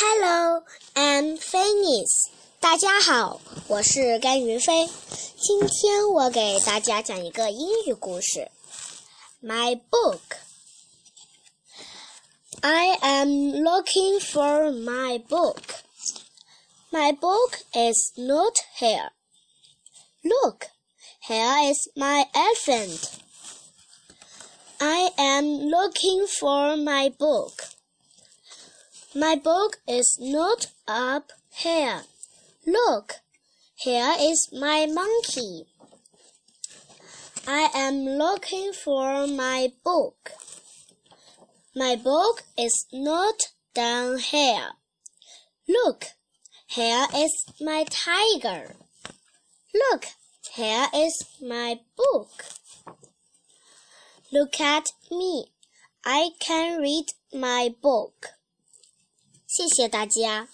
Hello, I'm Phineas. 大家好，我是甘云飞。今天我给大家讲一个英语故事。My book. I am looking for my book. My book is not here. Look, here is my elephant. I am looking for my book. My book is not up here. Look, here is my monkey. I am looking for my book. My book is not down here. Look, here is my tiger. Look, here is my book. Look at me. I can read my book. 谢谢大家。